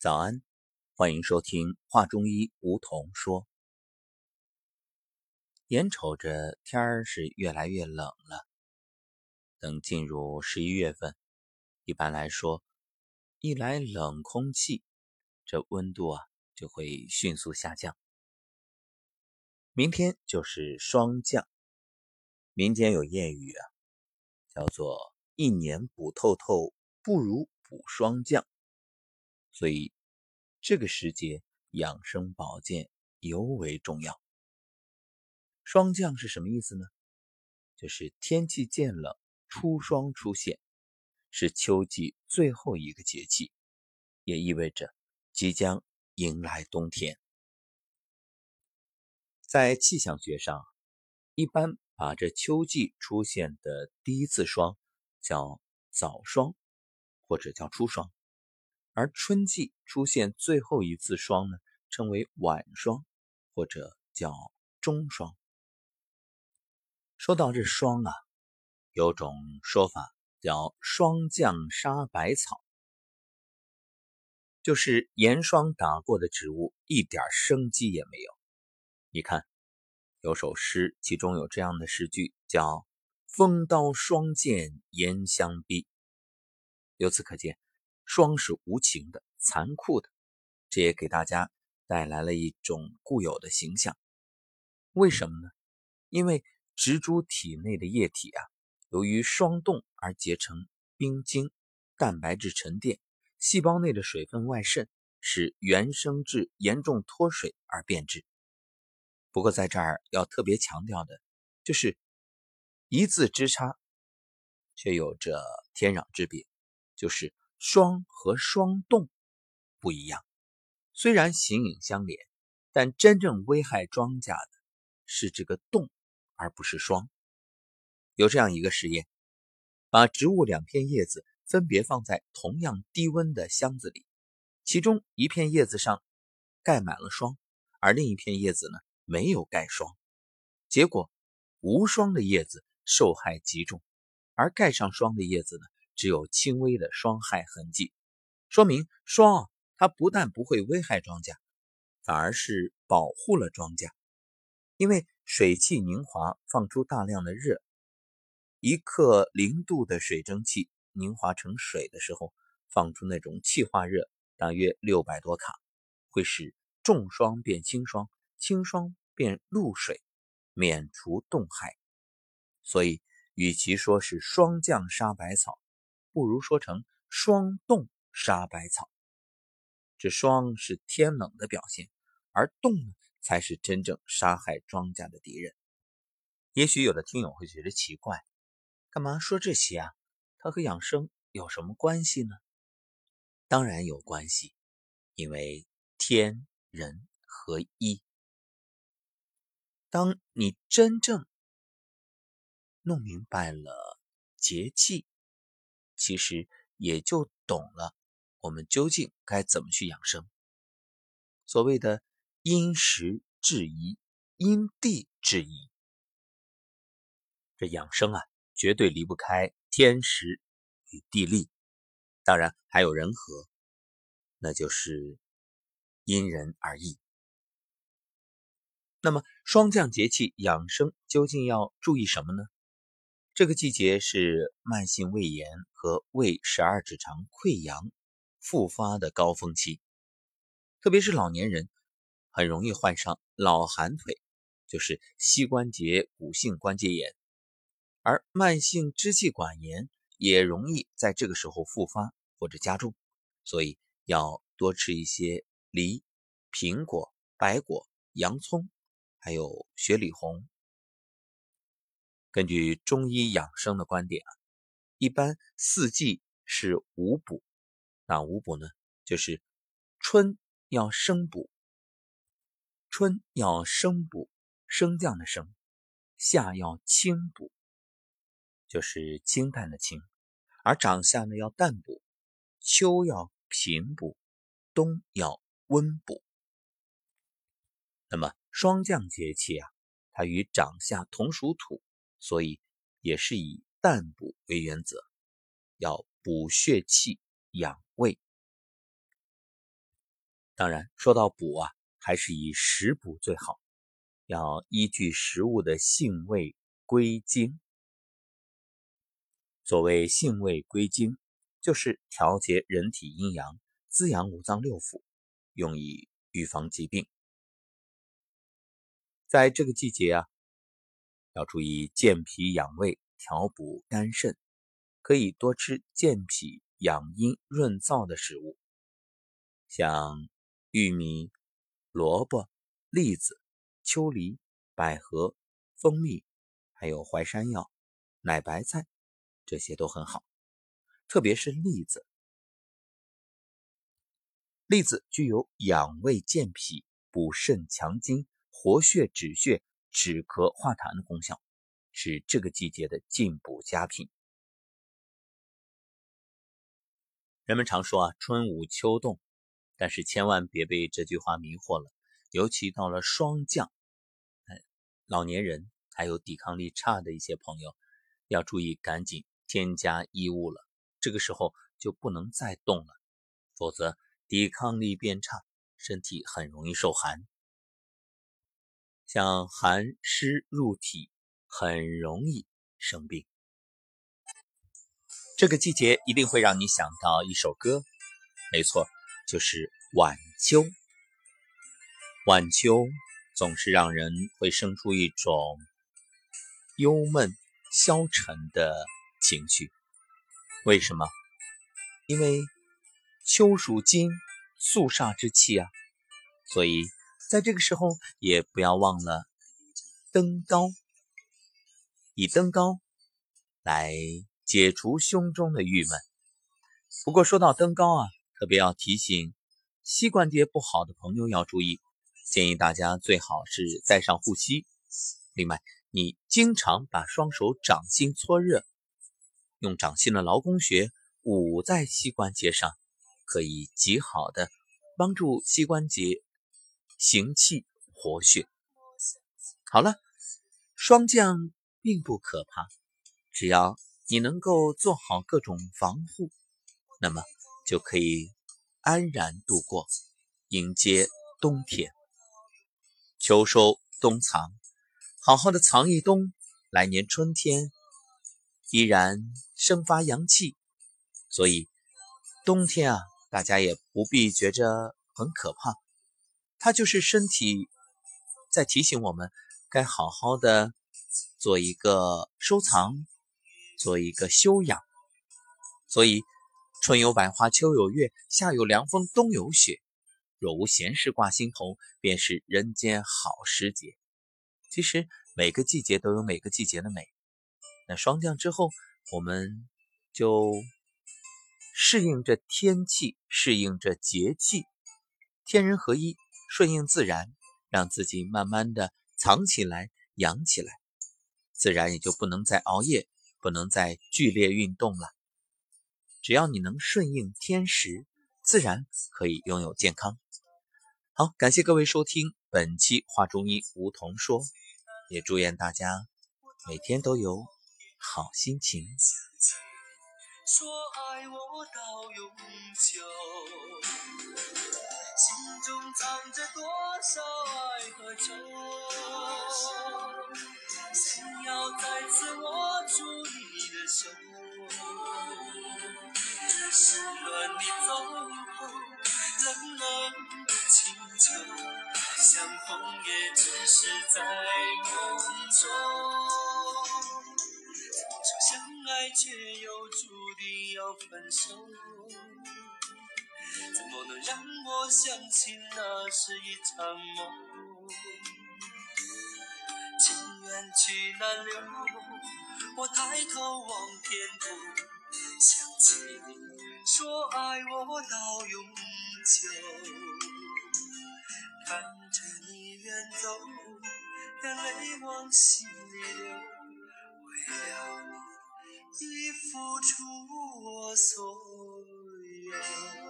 早安，欢迎收听《话中医》，梧桐说。眼瞅着天儿是越来越冷了，等进入十一月份，一般来说，一来冷空气，这温度啊就会迅速下降。明天就是霜降，民间有谚语啊，叫做“一年补透透，不如补霜降”。所以，这个时节养生保健尤为重要。霜降是什么意思呢？就是天气渐冷，初霜出现，是秋季最后一个节气，也意味着即将迎来冬天。在气象学上，一般把这秋季出现的第一次霜叫早霜，或者叫初霜。而春季出现最后一次霜呢，称为晚霜，或者叫中霜。说到这霜啊，有种说法叫“霜降杀百草”，就是严霜打过的植物一点生机也没有。你看，有首诗，其中有这样的诗句，叫“风刀霜剑严相逼”。由此可见。霜是无情的、残酷的，这也给大家带来了一种固有的形象。为什么呢？因为植株体内的液体啊，由于霜冻而结成冰晶、蛋白质沉淀，细胞内的水分外渗，使原生质严重脱水而变质。不过在这儿要特别强调的，就是一字之差，却有着天壤之别，就是。霜和霜冻不一样，虽然形影相连，但真正危害庄稼的是这个冻，而不是霜。有这样一个实验，把植物两片叶子分别放在同样低温的箱子里，其中一片叶子上盖满了霜，而另一片叶子呢没有盖霜。结果，无霜的叶子受害极重，而盖上霜的叶子呢？只有轻微的霜害痕迹，说明霜它不但不会危害庄稼，反而是保护了庄稼。因为水汽凝华放出大量的热，一克零度的水蒸气凝华成水的时候，放出那种气化热大约六百多卡，会使重霜变轻霜，轻霜变露水，免除冻害。所以，与其说是霜降杀百草，不如说成霜冻杀百草。这霜是天冷的表现，而冻呢，才是真正杀害庄稼的敌人。也许有的听友会觉得奇怪，干嘛说这些啊？它和养生有什么关系呢？当然有关系，因为天人合一。当你真正弄明白了节气，其实也就懂了，我们究竟该怎么去养生。所谓的因时制宜、因地制宜，这养生啊，绝对离不开天时与地利，当然还有人和，那就是因人而异。那么霜降节气养生究竟要注意什么呢？这个季节是慢性胃炎和胃十二指肠溃疡复发的高峰期，特别是老年人很容易患上老寒腿，就是膝关节骨性关节炎，而慢性支气管炎也容易在这个时候复发或者加重，所以要多吃一些梨、苹果、白果、洋葱，还有雪里红。根据中医养生的观点啊，一般四季是五补。那五补呢，就是春要生补，春要生补，升降的升；夏要清补，就是清淡的清；而长夏呢要淡补，秋要平补，冬要温补。那么霜降节气啊，它与长夏同属土。所以也是以淡补为原则，要补血气、养胃。当然，说到补啊，还是以食补最好，要依据食物的性味归经。所谓性味归经，就是调节人体阴阳，滋养五脏六腑，用以预防疾病。在这个季节啊，要注意健脾养胃、调补肝肾，可以多吃健脾养阴、润燥的食物，像玉米、萝卜、栗子、秋梨、百合、蜂蜜，还有淮山药、奶白菜，这些都很好。特别是栗子，栗子具有养胃健脾、补肾强筋。活血止血、止咳化痰的功效，是这个季节的进补佳品。人们常说啊，春捂秋冻，但是千万别被这句话迷惑了。尤其到了霜降，哎，老年人还有抵抗力差的一些朋友，要注意赶紧添加衣物了。这个时候就不能再冻了，否则抵抗力变差，身体很容易受寒。像寒湿入体，很容易生病。这个季节一定会让你想到一首歌，没错，就是晚秋。晚秋总是让人会生出一种忧闷、消沉的情绪。为什么？因为秋属金，肃杀之气啊，所以。在这个时候，也不要忘了登高，以登高来解除胸中的郁闷。不过说到登高啊，特别要提醒膝关节不好的朋友要注意，建议大家最好是带上护膝。另外，你经常把双手掌心搓热，用掌心的劳宫穴捂在膝关节上，可以极好的帮助膝关节。行气活血。好了，霜降并不可怕，只要你能够做好各种防护，那么就可以安然度过，迎接冬天。秋收冬藏，好好的藏一冬，来年春天依然生发阳气。所以冬天啊，大家也不必觉着很可怕。它就是身体在提醒我们，该好好的做一个收藏，做一个修养。所以，春有百花，秋有月，夏有凉风，冬有雪。若无闲事挂心头，便是人间好时节。其实每个季节都有每个季节的美。那霜降之后，我们就适应着天气，适应着节气，天人合一。顺应自然，让自己慢慢的藏起来、养起来，自然也就不能再熬夜，不能再剧烈运动了。只要你能顺应天时，自然可以拥有健康。好，感谢各位收听本期《话中医》梧桐说，也祝愿大家每天都有好心情。说爱我到永久。心中藏着多少爱和愁，想要再次握住你的手。失了你走后，冷冷的清秋，相逢也只是在梦中。说相爱，却又注定要分手。怎么能让我相信那是一场梦？情缘去难留，我抬头望天空，想起你说爱我到永久。看着你远走，眼泪往心里流，为了你已付出我所有。